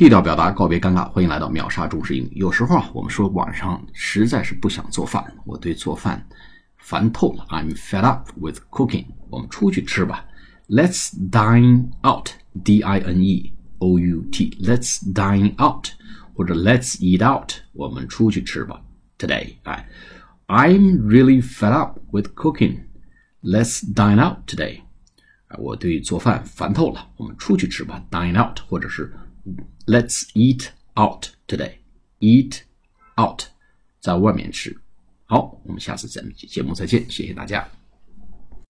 地道表达，告别尴尬。欢迎来到秒杀中式英语。有时候啊，我们说晚上实在是不想做饭，我对做饭烦透了。I'm fed up with cooking。我们出去吃吧。Let's dine out. D-I-N-E-O-U-T. Let's dine out，或者 Let's eat out。我们出去吃吧。Today，哎，I'm really fed up with cooking. Let's dine out today。我对做饭烦透了，我们出去吃吧，dine out，或者是 Let's eat out today。eat out，在外面吃。好，我们下次节节目再见，谢谢大家。